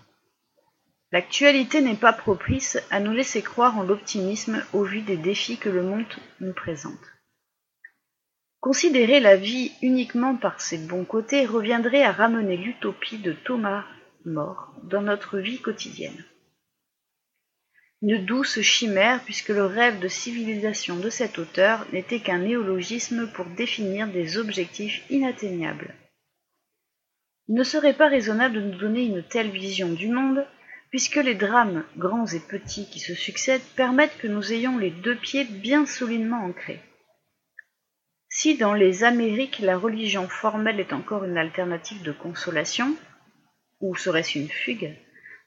L'actualité n'est pas propice à nous laisser croire en l'optimisme au vu des défis que le monde nous présente. Considérer la vie uniquement par ses bons côtés reviendrait à ramener l'utopie de Thomas More dans notre vie quotidienne. Une douce chimère puisque le rêve de civilisation de cet auteur n'était qu'un néologisme pour définir des objectifs inatteignables. Il ne serait pas raisonnable de nous donner une telle vision du monde, puisque les drames, grands et petits, qui se succèdent, permettent que nous ayons les deux pieds bien solidement ancrés. Si dans les Amériques la religion formelle est encore une alternative de consolation, ou serait-ce une fugue,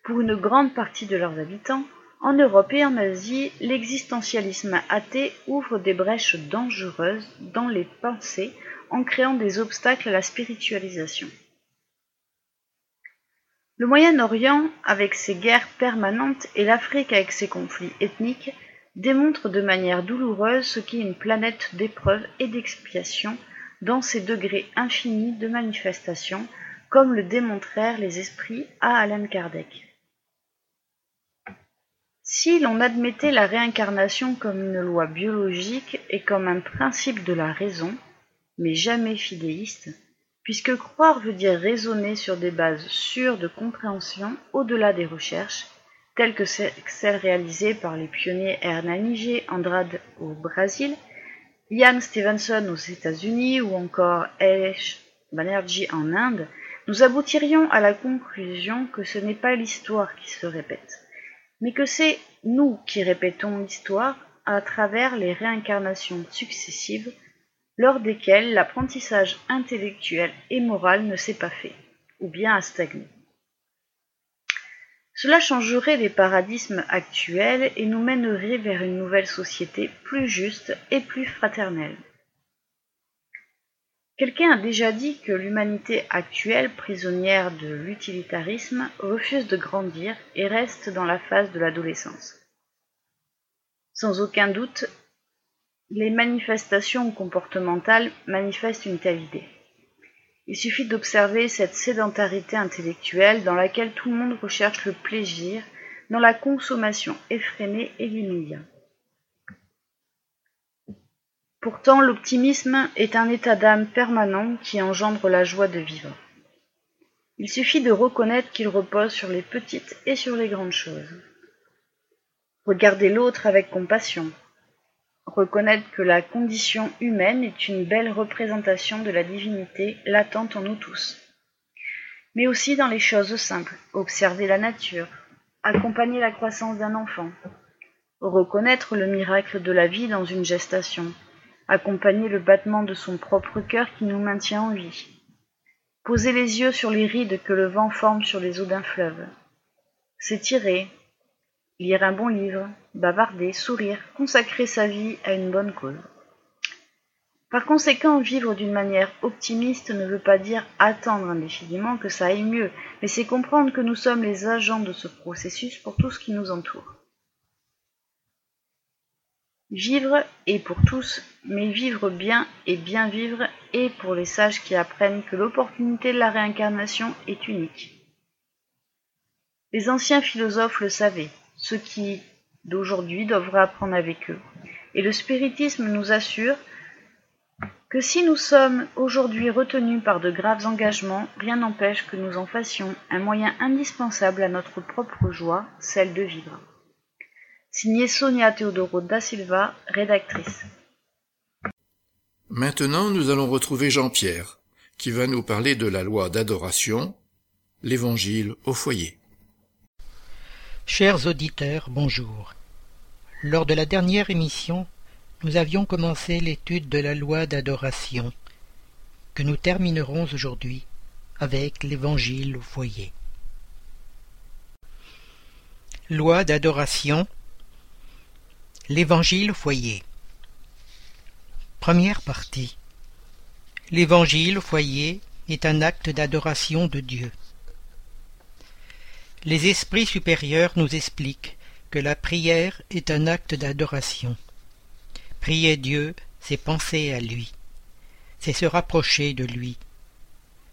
pour une grande partie de leurs habitants, en Europe et en Asie, l'existentialisme athée ouvre des brèches dangereuses dans les pensées en créant des obstacles à la spiritualisation. Le Moyen-Orient, avec ses guerres permanentes, et l'Afrique avec ses conflits ethniques, démontrent de manière douloureuse ce qu'est une planète d'épreuves et d'expiation dans ses degrés infinis de manifestation, comme le démontrèrent les esprits à Alan Kardec. Si l'on admettait la réincarnation comme une loi biologique et comme un principe de la raison, mais jamais fidéiste, puisque croire veut dire raisonner sur des bases sûres de compréhension au-delà des recherches, telles que celles réalisées par les pionniers Hernani Andrade au Brésil, Ian Stevenson aux États-Unis ou encore H. Banerjee en Inde, nous aboutirions à la conclusion que ce n'est pas l'histoire qui se répète, mais que c'est nous qui répétons l'histoire à travers les réincarnations successives lors desquels l'apprentissage intellectuel et moral ne s'est pas fait, ou bien a stagné. Cela changerait les paradigmes actuels et nous mènerait vers une nouvelle société plus juste et plus fraternelle. Quelqu'un a déjà dit que l'humanité actuelle, prisonnière de l'utilitarisme, refuse de grandir et reste dans la phase de l'adolescence. Sans aucun doute, les manifestations comportementales manifestent une telle idée. Il suffit d'observer cette sédentarité intellectuelle dans laquelle tout le monde recherche le plaisir dans la consommation effrénée et l'immédiat. Pourtant, l'optimisme est un état d'âme permanent qui engendre la joie de vivre. Il suffit de reconnaître qu'il repose sur les petites et sur les grandes choses. Regardez l'autre avec compassion, reconnaître que la condition humaine est une belle représentation de la divinité latente en nous tous. Mais aussi dans les choses simples, observer la nature, accompagner la croissance d'un enfant, reconnaître le miracle de la vie dans une gestation, accompagner le battement de son propre cœur qui nous maintient en vie, poser les yeux sur les rides que le vent forme sur les eaux d'un fleuve, s'étirer, lire un bon livre, bavarder, sourire, consacrer sa vie à une bonne cause. Par conséquent, vivre d'une manière optimiste ne veut pas dire attendre indéfiniment que ça aille mieux, mais c'est comprendre que nous sommes les agents de ce processus pour tout ce qui nous entoure. Vivre est pour tous, mais vivre bien et bien vivre est pour les sages qui apprennent que l'opportunité de la réincarnation est unique. Les anciens philosophes le savaient, ceux qui d'aujourd'hui doivent apprendre avec eux. Et le spiritisme nous assure que si nous sommes aujourd'hui retenus par de graves engagements, rien n'empêche que nous en fassions un moyen indispensable à notre propre joie, celle de vivre. Signé Sonia Teodoro da Silva, rédactrice. Maintenant, nous allons retrouver Jean-Pierre, qui va nous parler de la loi d'adoration, l'évangile au foyer. Chers auditeurs, bonjour. Lors de la dernière émission, nous avions commencé l'étude de la loi d'adoration, que nous terminerons aujourd'hui avec l'Évangile au foyer. Loi d'adoration L'Évangile au foyer Première partie L'Évangile au foyer est un acte d'adoration de Dieu. Les esprits supérieurs nous expliquent que la prière est un acte d'adoration. Prier Dieu, c'est penser à lui. c'est se rapprocher de lui,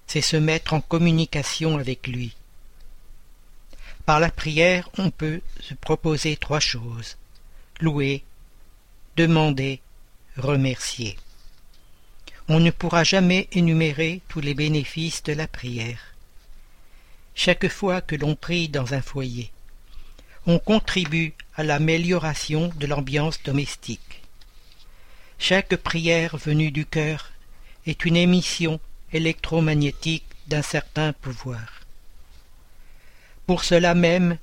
c'est se mettre en communication avec lui. Par la prière, on peut se proposer trois choses louer, demander, remercier. On ne pourra jamais énumérer tous les bénéfices de la prière. Chaque fois que l'on prie dans un foyer, on contribue à l'amélioration de l'ambiance domestique. Chaque prière venue du cœur est une émission électromagnétique d'un certain pouvoir. Pour cela même,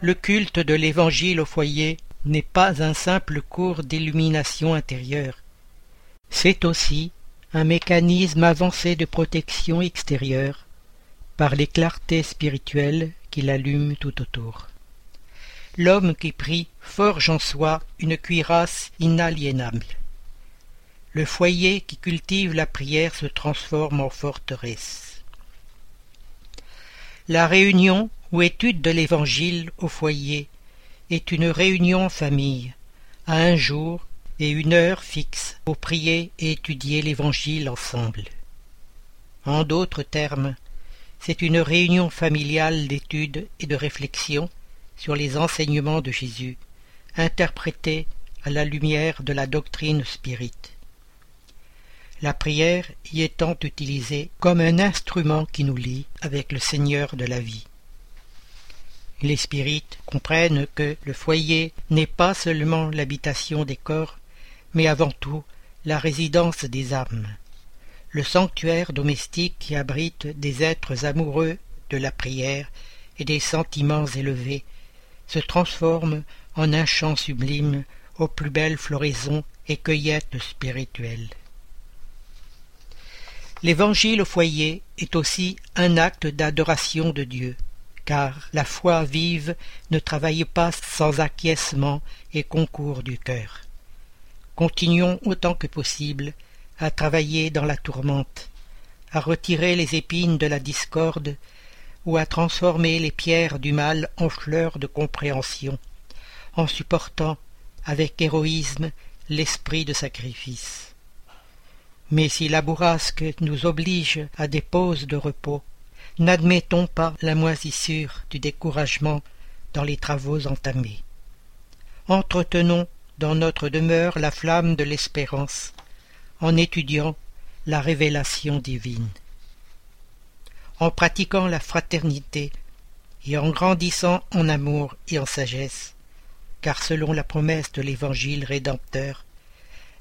le culte de l'Évangile au foyer n'est pas un simple cours d'illumination intérieure. C'est aussi un mécanisme avancé de protection extérieure par les clartés spirituelles qui l'allument tout autour. L'homme qui prie forge en soi une cuirasse inaliénable. Le foyer qui cultive la prière se transforme en forteresse. La réunion ou étude de l'Évangile au foyer est une réunion en famille, à un jour et une heure fixe pour prier et étudier l'Évangile ensemble. En d'autres termes, c'est une réunion familiale d'étude et de réflexion sur les enseignements de Jésus, interprétés à la lumière de la doctrine spirite la prière y étant utilisée comme un instrument qui nous lie avec le Seigneur de la vie. Les spirites comprennent que le foyer n'est pas seulement l'habitation des corps, mais avant tout la résidence des âmes, le sanctuaire domestique qui abrite des êtres amoureux de la prière et des sentiments élevés, se transforme en un champ sublime aux plus belles floraisons et cueillettes spirituelles. L'évangile au foyer est aussi un acte d'adoration de Dieu, car la foi vive ne travaille pas sans acquiescement et concours du cœur. Continuons autant que possible à travailler dans la tourmente, à retirer les épines de la discorde ou à transformer les pierres du mal en fleurs de compréhension, en supportant avec héroïsme l'esprit de sacrifice. Mais si la bourrasque nous oblige à des pauses de repos, n'admettons pas la moisissure du découragement dans les travaux entamés. Entretenons dans notre demeure la flamme de l'espérance, en étudiant la révélation divine. En pratiquant la fraternité et en grandissant en amour et en sagesse, car selon la promesse de l'Évangile rédempteur,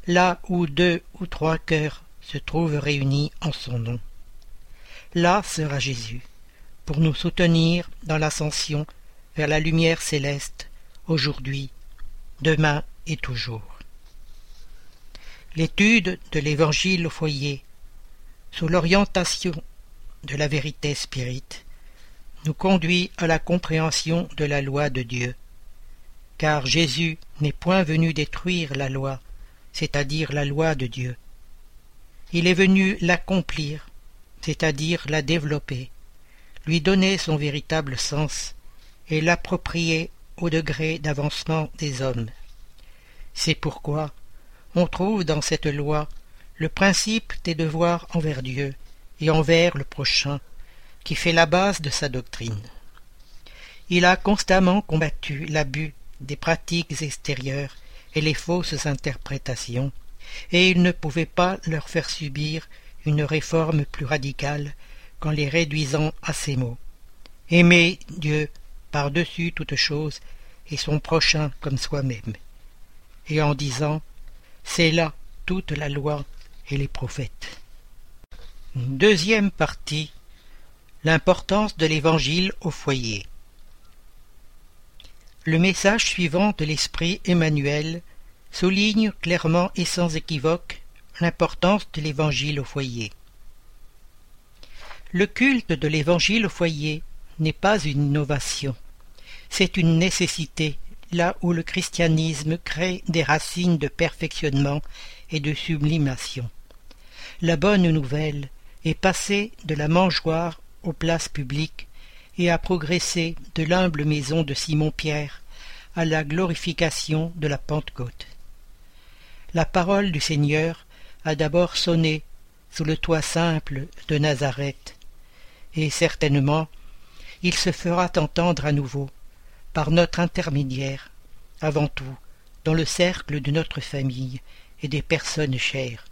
là où deux ou trois cœurs se trouvent réunis en son nom. Là sera Jésus, pour nous soutenir dans l'ascension vers la lumière céleste, aujourd'hui, demain et toujours. L'étude de l'Évangile au foyer, sous l'orientation de la vérité spirite, nous conduit à la compréhension de la loi de Dieu, car Jésus n'est point venu détruire la loi, c'est-à-dire la loi de Dieu. Il est venu l'accomplir, c'est-à-dire la développer, lui donner son véritable sens et l'approprier au degré d'avancement des hommes. C'est pourquoi on trouve dans cette loi le principe des devoirs envers Dieu et envers le prochain, qui fait la base de sa doctrine. Il a constamment combattu l'abus des pratiques extérieures et les fausses interprétations, et il ne pouvait pas leur faire subir une réforme plus radicale qu'en les réduisant à ces mots. Aimer Dieu par-dessus toute chose et son prochain comme soi-même, et en disant C'est là toute la loi et les prophètes. Deuxième partie L'importance de l'Évangile au foyer. Le message suivant de l'Esprit Emmanuel souligne clairement et sans équivoque l'importance de l'Évangile au foyer. Le culte de l'Évangile au foyer n'est pas une innovation, c'est une nécessité là où le christianisme crée des racines de perfectionnement et de sublimation. La bonne nouvelle est passée de la mangeoire aux places publiques et a progressé de l'humble maison de Simon-Pierre à la glorification de la Pentecôte. La parole du Seigneur a d'abord sonné sous le toit simple de Nazareth, et certainement il se fera entendre à nouveau, par notre intermédiaire, avant tout, dans le cercle de notre famille et des personnes chères,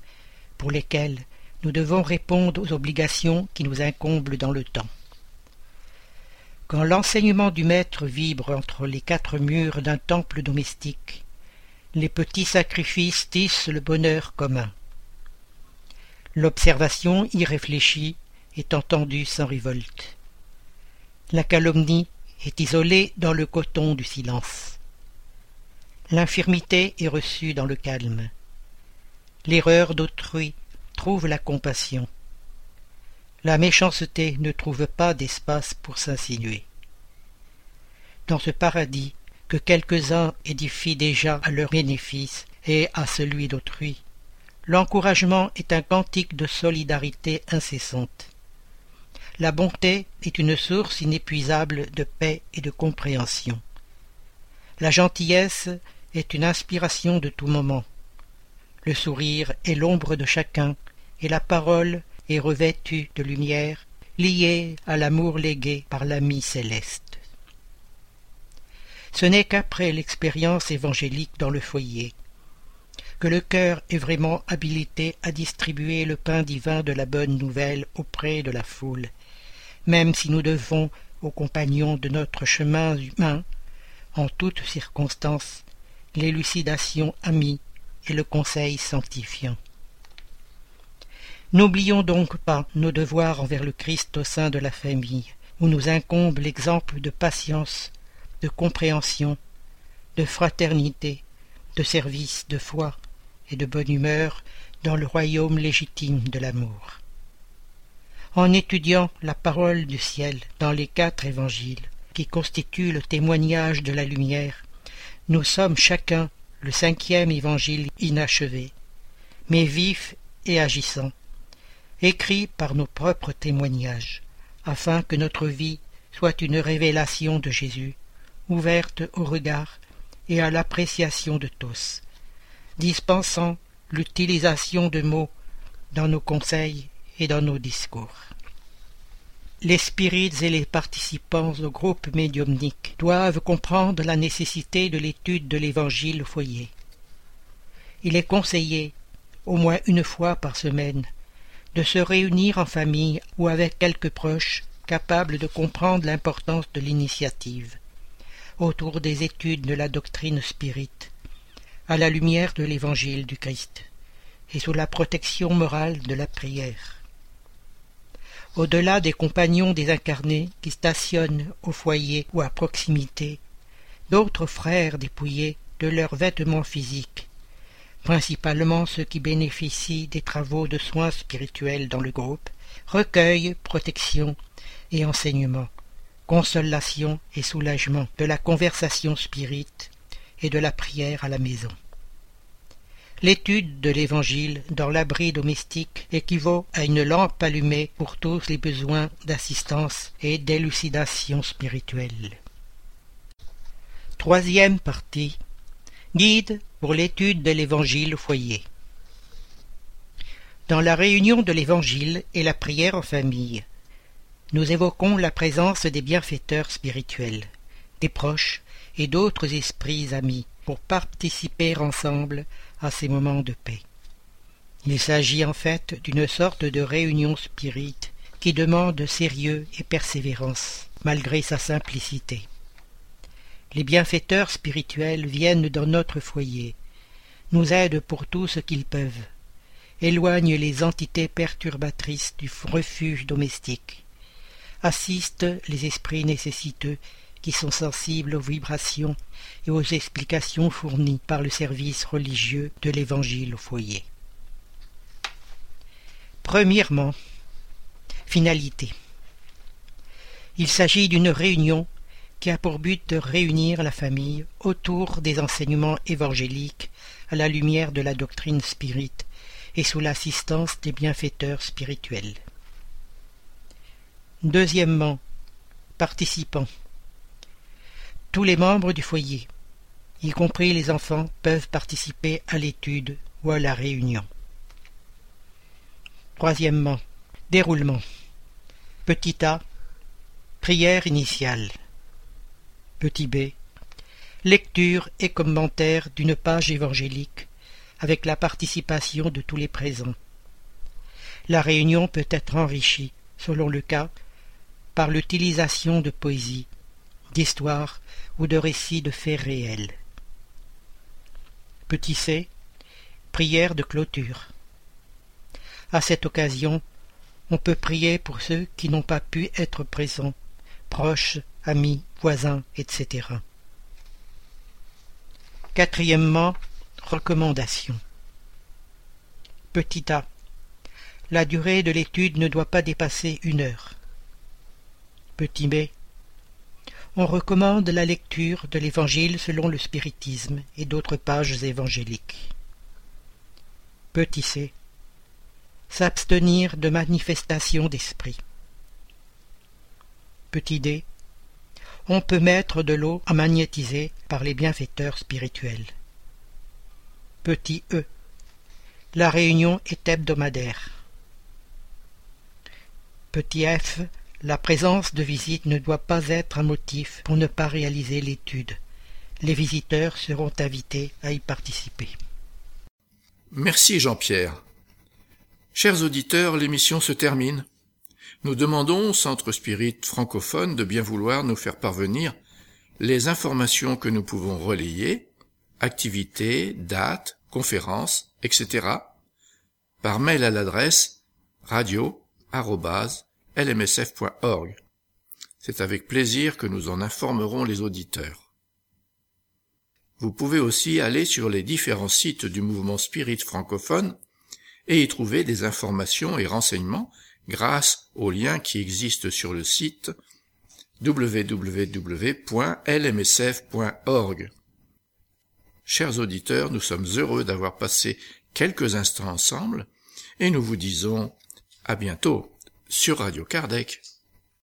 pour lesquelles nous devons répondre aux obligations qui nous incombent dans le temps. Quand l'enseignement du Maître vibre entre les quatre murs d'un temple domestique, les petits sacrifices tissent le bonheur commun. L'observation irréfléchie est entendue sans révolte. La calomnie est isolée dans le coton du silence. L'infirmité est reçue dans le calme. L'erreur d'autrui trouve la compassion. La méchanceté ne trouve pas d'espace pour s'insinuer. Dans ce paradis que quelques-uns édifient déjà à leur bénéfice et à celui d'autrui, l'encouragement est un cantique de solidarité incessante. La bonté est une source inépuisable de paix et de compréhension. La gentillesse est une inspiration de tout moment. Le sourire est l'ombre de chacun, et la parole est revêtue de lumière, liée à l'amour légué par l'ami céleste. Ce n'est qu'après l'expérience évangélique dans le foyer que le cœur est vraiment habilité à distribuer le pain divin de la bonne nouvelle auprès de la foule, même si nous devons aux compagnons de notre chemin humain, en toutes circonstances, l'élucidation amie et le conseil sanctifiant. N'oublions donc pas nos devoirs envers le Christ au sein de la famille, où nous incombe l'exemple de patience, de compréhension, de fraternité, de service, de foi et de bonne humeur dans le royaume légitime de l'amour. En étudiant la parole du ciel dans les quatre évangiles, qui constituent le témoignage de la lumière, nous sommes chacun le cinquième évangile inachevé, mais vif et agissant, écrit par nos propres témoignages, afin que notre vie soit une révélation de Jésus, ouverte au regard et à l'appréciation de tous, dispensant l'utilisation de mots dans nos conseils et dans nos discours. Les spirites et les participants au groupe médiumnique doivent comprendre la nécessité de l'étude de l'Évangile au foyer. Il est conseillé, au moins une fois par semaine, de se réunir en famille ou avec quelques proches capables de comprendre l'importance de l'initiative autour des études de la doctrine spirite, à la lumière de l'Évangile du Christ et sous la protection morale de la prière. Au-delà des compagnons désincarnés qui stationnent au foyer ou à proximité, d'autres frères dépouillés de leurs vêtements physiques principalement ceux qui bénéficient des travaux de soins spirituels dans le groupe, recueil, protection et enseignement, consolation et soulagement de la conversation spirite et de la prière à la maison. L'étude de l'Évangile dans l'abri domestique équivaut à une lampe allumée pour tous les besoins d'assistance et d'élucidation spirituelle. Troisième partie Guide pour l'étude de l'Évangile au foyer. Dans la réunion de l'Évangile et la prière en famille, nous évoquons la présence des bienfaiteurs spirituels, des proches et d'autres esprits amis pour participer ensemble à ces moments de paix. Il s'agit en fait d'une sorte de réunion spirite qui demande sérieux et persévérance, malgré sa simplicité. Les bienfaiteurs spirituels viennent dans notre foyer, nous aident pour tout ce qu'ils peuvent, éloignent les entités perturbatrices du refuge domestique, assistent les esprits nécessiteux qui sont sensibles aux vibrations et aux explications fournies par le service religieux de l'Évangile au foyer. Premièrement, finalité. Il s'agit d'une réunion qui a pour but de réunir la famille autour des enseignements évangéliques à la lumière de la doctrine spirite et sous l'assistance des bienfaiteurs spirituels. Deuxièmement, participants. Tous les membres du foyer, y compris les enfants, peuvent participer à l'étude ou à la réunion. Troisièmement, déroulement. Petit a, prière initiale. Petit b, lecture et commentaire d'une page évangélique avec la participation de tous les présents. La réunion peut être enrichie, selon le cas, par l'utilisation de poésie, d'histoire ou de récits de faits réels. Petit c, prière de clôture. À cette occasion, on peut prier pour ceux qui n'ont pas pu être présents, proches, amis, voisins, etc. Quatrièmement, recommandation. Petit a. La durée de l'étude ne doit pas dépasser une heure. Petit b. On recommande la lecture de l'Évangile selon le spiritisme et d'autres pages évangéliques. Petit c. S'abstenir de manifestations d'esprit. Petit d. On peut mettre de l'eau à magnétiser par les bienfaiteurs spirituels. Petit e. La réunion est hebdomadaire. Petit f. La présence de visite ne doit pas être un motif pour ne pas réaliser l'étude. Les visiteurs seront invités à y participer. Merci Jean-Pierre. Chers auditeurs, l'émission se termine. Nous demandons au Centre Spirit francophone de bien vouloir nous faire parvenir les informations que nous pouvons relayer, activités, dates, conférences, etc. par mail à l'adresse radio@lmsf.org. C'est avec plaisir que nous en informerons les auditeurs. Vous pouvez aussi aller sur les différents sites du mouvement Spirit francophone et y trouver des informations et renseignements grâce aux liens qui existent sur le site www.lmsf.org. Chers auditeurs, nous sommes heureux d'avoir passé quelques instants ensemble et nous vous disons à bientôt sur Radio Kardec.